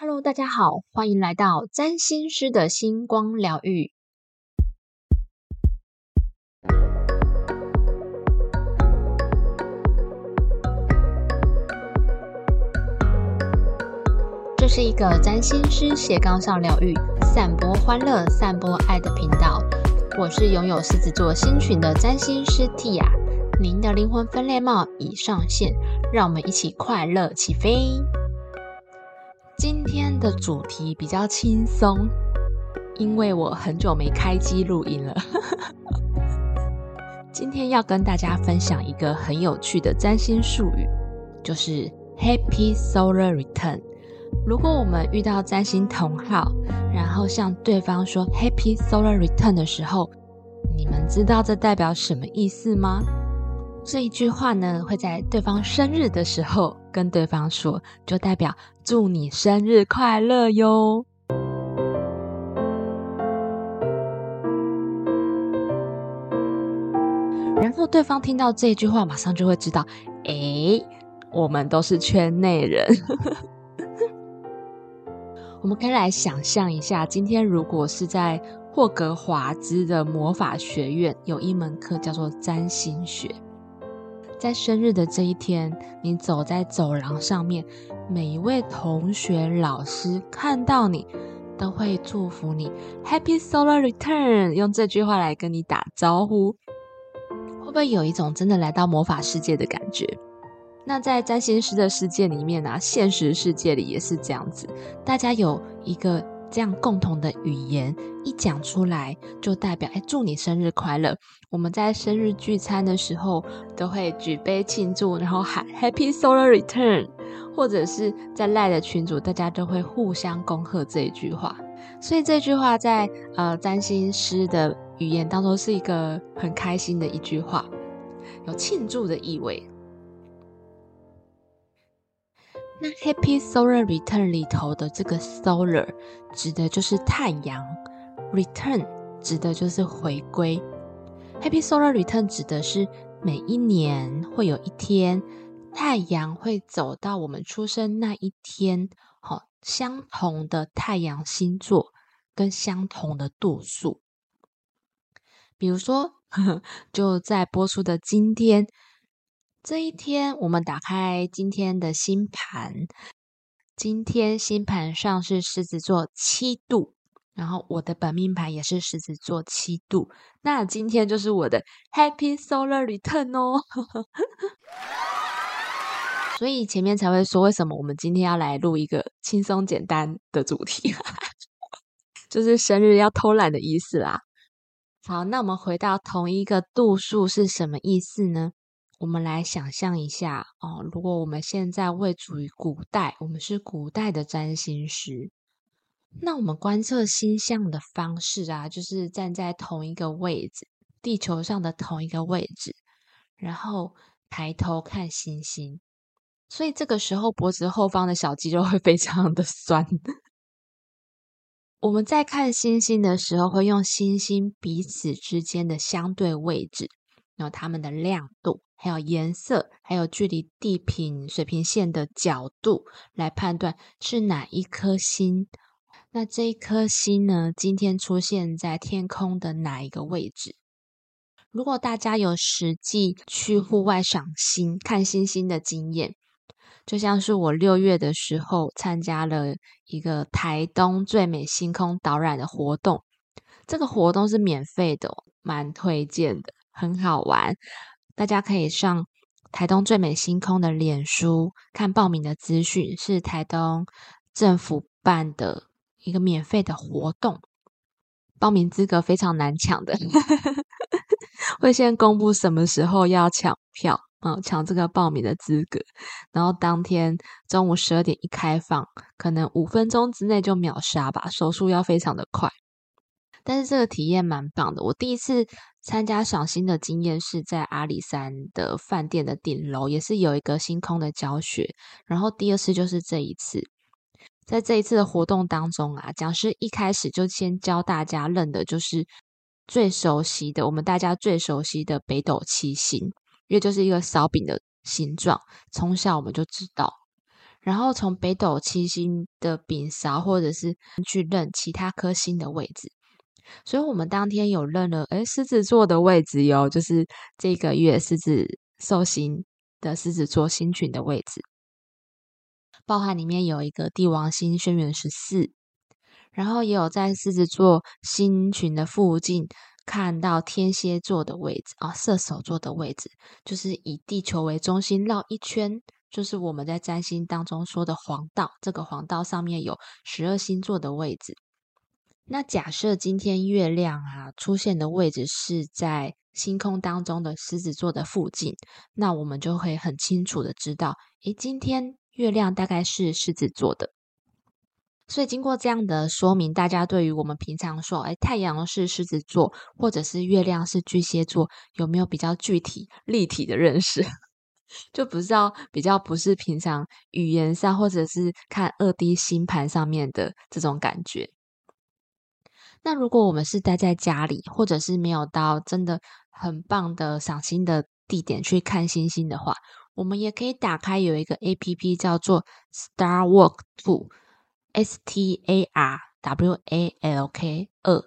Hello，大家好，欢迎来到占星师的星光疗愈。这是一个占星师斜杠上疗愈、散播欢乐、散播爱的频道。我是拥有狮子座星群的占星师 Tia，您的灵魂分裂帽已上线，让我们一起快乐起飞。今天的主题比较轻松，因为我很久没开机录音了。今天要跟大家分享一个很有趣的占星术语，就是 Happy Solar Return。如果我们遇到占星同号，然后向对方说 Happy Solar Return 的时候，你们知道这代表什么意思吗？这一句话呢，会在对方生日的时候跟对方说，就代表祝你生日快乐哟。然后对方听到这句话，马上就会知道，哎，我们都是圈内人。我们可以来想象一下，今天如果是在霍格华兹的魔法学院有一门课叫做占星学，在生日的这一天，你走在走廊上面，每一位同学、老师看到你，都会祝福你。“Happy Solar Return”，用这句话来跟你打招呼，会不会有一种真的来到魔法世界的感觉？那在占星师的世界里面呢，现实世界里也是这样子，大家有一个这样共同的语言，一讲出来就代表哎，祝你生日快乐。我们在生日聚餐的时候都会举杯庆祝，然后喊 Happy Solar Return，或者是在赖的群组，大家都会互相恭贺这一句话。所以这句话在呃占星师的语言当中是一个很开心的一句话，有庆祝的意味。那 Happy Solar Return 里头的这个 Solar 指的就是太阳，Return 指的就是回归。Happy Solar Return 指的是每一年会有一天，太阳会走到我们出生那一天，好相同的太阳星座跟相同的度数。比如说，就在播出的今天。这一天，我们打开今天的星盘。今天星盘上是狮子座七度，然后我的本命盘也是狮子座七度。那今天就是我的 Happy Solar Return 哦。所以前面才会说，为什么我们今天要来录一个轻松简单的主题，就是生日要偷懒的意思啦。好，那我们回到同一个度数是什么意思呢？我们来想象一下哦，如果我们现在位处于古代，我们是古代的占星师，那我们观测星象的方式啊，就是站在同一个位置，地球上的同一个位置，然后抬头看星星，所以这个时候脖子后方的小肌肉会非常的酸。我们在看星星的时候，会用星星彼此之间的相对位置，然后它们的亮度。还有颜色，还有距离地平水平线的角度来判断是哪一颗星。那这一颗星呢？今天出现在天空的哪一个位置？如果大家有实际去户外赏星、看星星的经验，就像是我六月的时候参加了一个台东最美星空导览的活动，这个活动是免费的，蛮推荐的，很好玩。大家可以上台东最美星空的脸书看报名的资讯，是台东政府办的一个免费的活动，报名资格非常难抢的，会先公布什么时候要抢票啊，抢这个报名的资格，然后当天中午十二点一开放，可能五分钟之内就秒杀吧，手速要非常的快。但是这个体验蛮棒的。我第一次参加赏星的经验是在阿里山的饭店的顶楼，也是有一个星空的教学。然后第二次就是这一次，在这一次的活动当中啊，讲师一开始就先教大家认的就是最熟悉的，我们大家最熟悉的北斗七星，因为就是一个烧饼的形状，从小我们就知道。然后从北斗七星的柄勺，或者是去认其他颗星的位置。所以，我们当天有认了，哎，狮子座的位置哟，就是这个月狮子寿星的狮子座星群的位置，包含里面有一个帝王星轩辕十四，然后也有在狮子座星群的附近看到天蝎座的位置啊，射手座的位置，就是以地球为中心绕一圈，就是我们在占星当中说的黄道，这个黄道上面有十二星座的位置。那假设今天月亮啊出现的位置是在星空当中的狮子座的附近，那我们就会很清楚的知道，诶，今天月亮大概是狮子座的。所以经过这样的说明，大家对于我们平常说，诶，太阳是狮子座，或者是月亮是巨蟹座，有没有比较具体立体的认识？就不知道比较不是平常语言上，或者是看二 D 星盘上面的这种感觉。那如果我们是待在家里，或者是没有到真的很棒的赏星的地点去看星星的话，我们也可以打开有一个 A P P 叫做 Star Walk Two，S T A R W A L K 二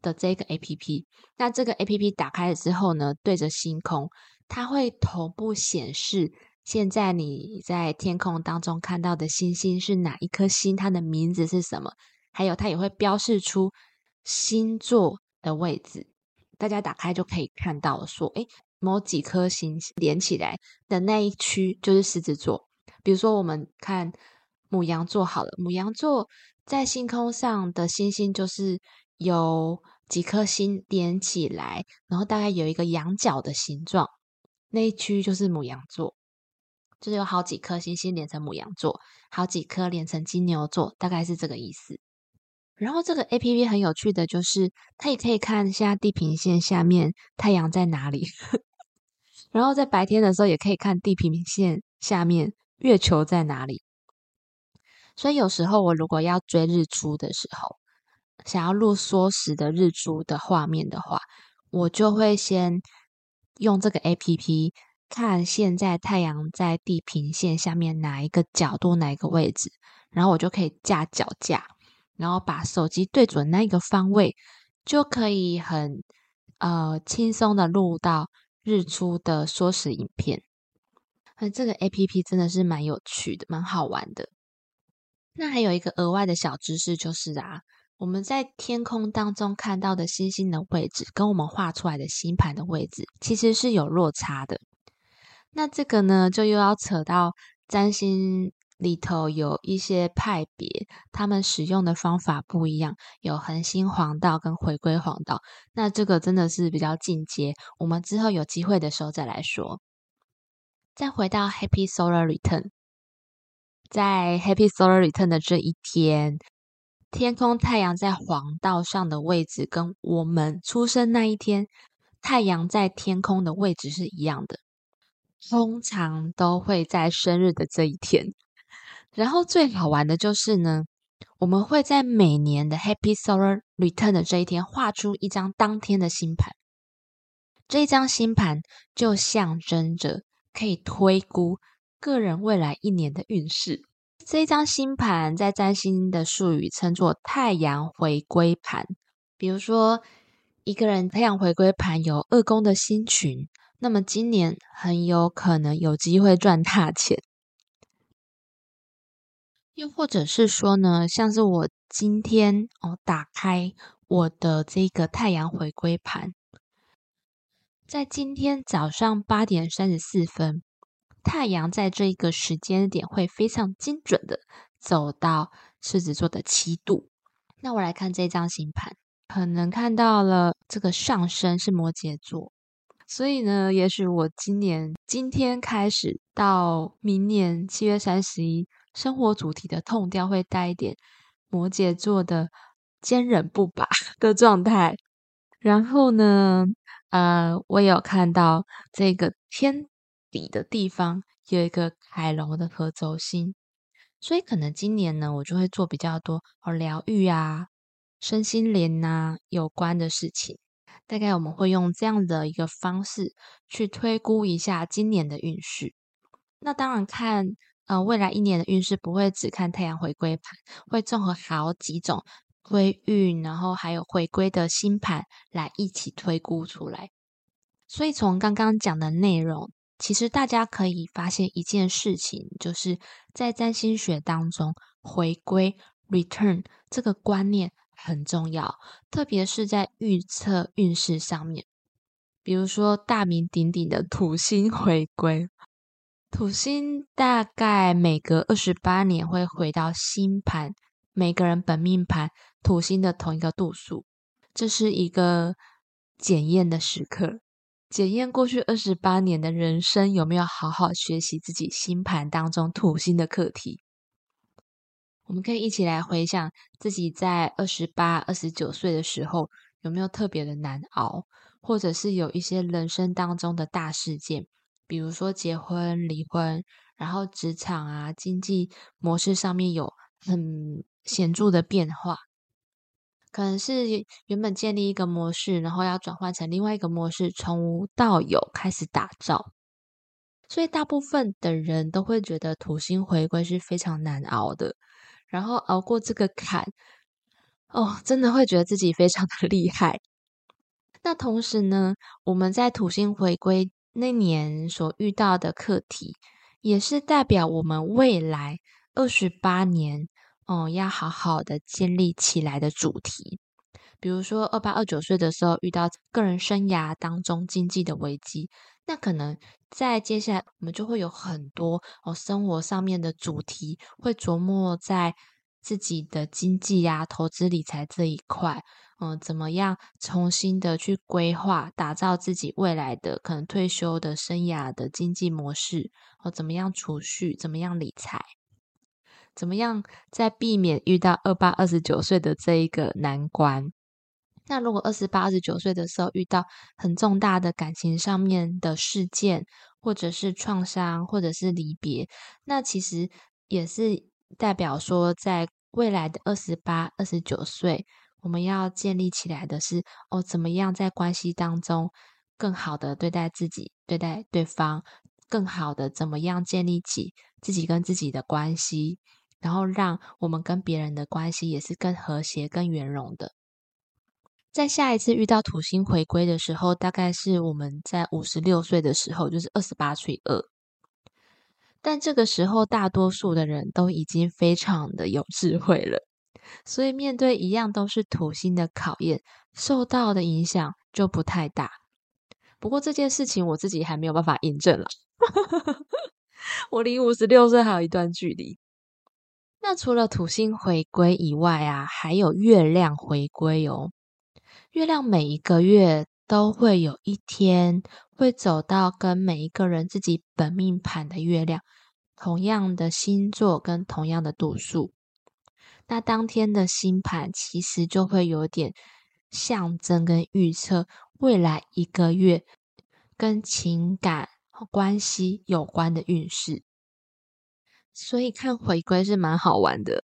的这个 A P P。那这个 A P P 打开了之后呢，对着星空，它会同步显示现在你在天空当中看到的星星是哪一颗星，它的名字是什么，还有它也会标示出。星座的位置，大家打开就可以看到了。说，诶，某几颗星连起来的那一区就是狮子座。比如说，我们看母羊座好了，母羊座在星空上的星星就是有几颗星连起来，然后大概有一个羊角的形状，那一区就是母羊座，就是有好几颗星星连成母羊座，好几颗连成金牛座，大概是这个意思。然后这个 A P P 很有趣的就是，它也可以看一下地平线下面太阳在哪里，然后在白天的时候也可以看地平线下面月球在哪里。所以有时候我如果要追日出的时候，想要录缩时的日出的画面的话，我就会先用这个 A P P 看现在太阳在地平线下面哪一个角度哪一个位置，然后我就可以架脚架。然后把手机对准那个方位，就可以很呃轻松的录到日出的缩时影片。那这个 A P P 真的是蛮有趣的，蛮好玩的。那还有一个额外的小知识就是啊，我们在天空当中看到的星星的位置，跟我们画出来的星盘的位置其实是有落差的。那这个呢，就又要扯到占星。里头有一些派别，他们使用的方法不一样，有恒星黄道跟回归黄道。那这个真的是比较进阶，我们之后有机会的时候再来说。再回到 Happy Solar Return，在 Happy Solar Return 的这一天，天空太阳在黄道上的位置，跟我们出生那一天太阳在天空的位置是一样的，通常都会在生日的这一天。然后最好玩的就是呢，我们会在每年的 Happy Solar Return 的这一天画出一张当天的星盘。这一张星盘就象征着可以推估个人未来一年的运势。这一张星盘在占星的术语称作太阳回归盘。比如说，一个人太阳回归盘有二宫的星群，那么今年很有可能有机会赚大钱。又或者是说呢，像是我今天哦，打开我的这个太阳回归盘，在今天早上八点三十四分，太阳在这一个时间点会非常精准的走到狮子座的七度。那我来看这张星盘，可能看到了这个上升是摩羯座，所以呢，也许我今年今天开始到明年七月三十一。生活主题的痛调会带一点摩羯座的坚韧不拔 的状态，然后呢，呃，我有看到这个天底的地方有一个海龙的合轴星，所以可能今年呢，我就会做比较多哦疗愈啊、身心灵呐有关的事情。大概我们会用这样的一个方式去推估一下今年的运势。那当然看。呃，未来一年的运势不会只看太阳回归盘，会综合好几种归运，然后还有回归的星盘来一起推估出来。所以从刚刚讲的内容，其实大家可以发现一件事情，就是在占星学当中，回归 （return） 这个观念很重要，特别是在预测运势上面。比如说大名鼎鼎的土星回归，土星大概每隔二十八年会回到星盘每个人本命盘土星的同一个度数，这是一个检验的时刻。检验过去二十八年的人生有没有好好学习自己星盘当中土星的课题？我们可以一起来回想自己在二十八、二十九岁的时候有没有特别的难熬，或者是有一些人生当中的大事件，比如说结婚、离婚，然后职场啊、经济模式上面有很显著的变化。可能是原本建立一个模式，然后要转换成另外一个模式，从无到有开始打造。所以大部分的人都会觉得土星回归是非常难熬的，然后熬过这个坎，哦，真的会觉得自己非常的厉害。那同时呢，我们在土星回归那年所遇到的课题，也是代表我们未来二十八年。哦，要好好的建立起来的主题，比如说二八二九岁的时候遇到个人生涯当中经济的危机，那可能在接下来我们就会有很多哦生活上面的主题，会琢磨在自己的经济呀、投资理财这一块，嗯，怎么样重新的去规划、打造自己未来的可能退休的生涯的经济模式，哦，怎么样储蓄，怎么样理财。怎么样，在避免遇到二八二十九岁的这一个难关？那如果二十八、二十九岁的时候遇到很重大的感情上面的事件，或者是创伤，或者是离别，那其实也是代表说，在未来的二十八、二十九岁，我们要建立起来的是哦，怎么样在关系当中更好的对待自己、对待对方，更好的怎么样建立起自己跟自己的关系。然后让我们跟别人的关系也是更和谐、更圆融的。在下一次遇到土星回归的时候，大概是我们在五十六岁的时候，就是二十八岁二。但这个时候，大多数的人都已经非常的有智慧了，所以面对一样都是土星的考验，受到的影响就不太大。不过这件事情我自己还没有办法印证了，我离五十六岁还有一段距离。那除了土星回归以外啊，还有月亮回归哦。月亮每一个月都会有一天会走到跟每一个人自己本命盘的月亮同样的星座跟同样的度数。那当天的星盘其实就会有点象征跟预测未来一个月跟情感关系有关的运势。所以看回归是蛮好玩的，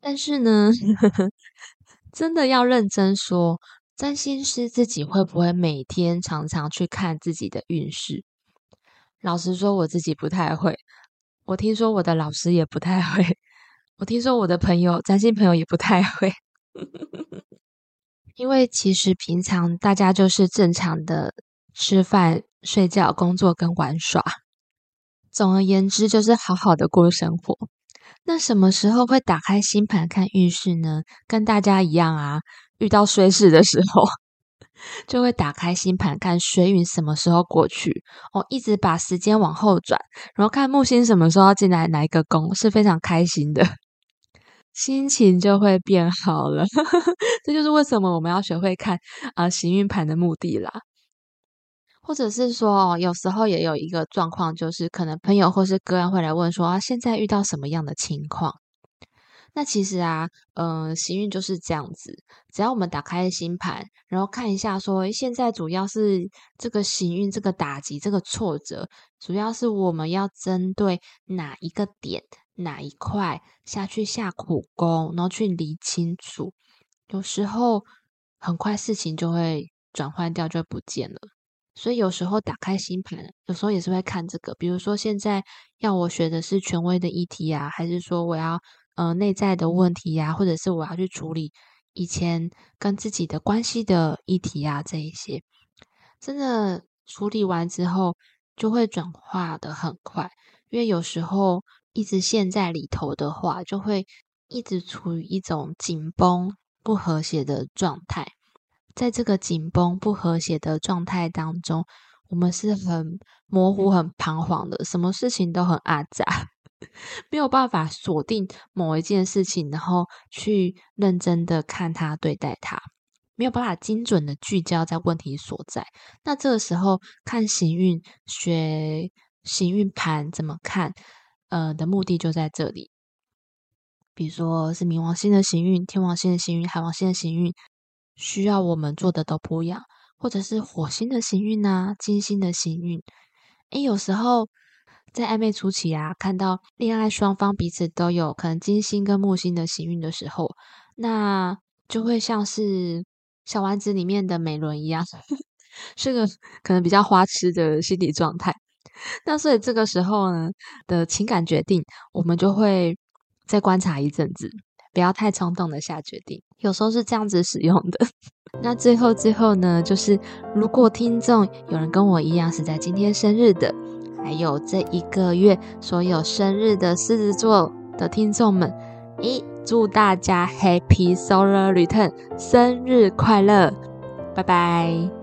但是呢，真的要认真说，占星师自己会不会每天常常去看自己的运势？老实说，我自己不太会。我听说我的老师也不太会，我听说我的朋友占星朋友也不太会，因为其实平常大家就是正常的吃饭、睡觉、工作跟玩耍。总而言之，就是好好的过生活。那什么时候会打开星盘看运势呢？跟大家一样啊，遇到衰事的时候，就会打开星盘看水运什么时候过去。哦，一直把时间往后转，然后看木星什么时候要进来哪一个宫，是非常开心的，心情就会变好了。这就是为什么我们要学会看啊行运盘的目的啦。或者是说，有时候也有一个状况，就是可能朋友或是个人会来问说啊，现在遇到什么样的情况？那其实啊，嗯，行运就是这样子，只要我们打开星盘，然后看一下说，现在主要是这个行运、这个打击、这个挫折，主要是我们要针对哪一个点、哪一块下去下苦功，然后去理清楚。有时候很快事情就会转换掉，就不见了。所以有时候打开星盘，有时候也是会看这个。比如说现在要我学的是权威的议题啊，还是说我要呃内在的问题呀，或者是我要去处理以前跟自己的关系的议题啊，这一些真的处理完之后就会转化的很快，因为有时候一直陷在里头的话，就会一直处于一种紧绷。不和谐的状态，在这个紧绷不和谐的状态当中，我们是很模糊、很彷徨的，什么事情都很阿杂，没有办法锁定某一件事情，然后去认真的看它、对待它，没有办法精准的聚焦在问题所在。那这个时候看行运、学行运盘怎么看，呃的目的就在这里。比如说是冥王星的行运、天王星的行运、海王星的行运，需要我们做的都不一样，或者是火星的行运啊、金星的行运。诶，有时候在暧昧初期啊，看到恋爱双方彼此都有可能金星跟木星的行运的时候，那就会像是小丸子里面的美伦一样，是个可能比较花痴的心理状态。那所以这个时候呢的情感决定，我们就会。再观察一阵子，不要太冲动的下决定。有时候是这样子使用的。那最后最后呢，就是如果听众有人跟我一样是在今天生日的，还有这一个月所有生日的狮子座的听众们，一祝大家 Happy Solar Return，生日快乐！拜拜。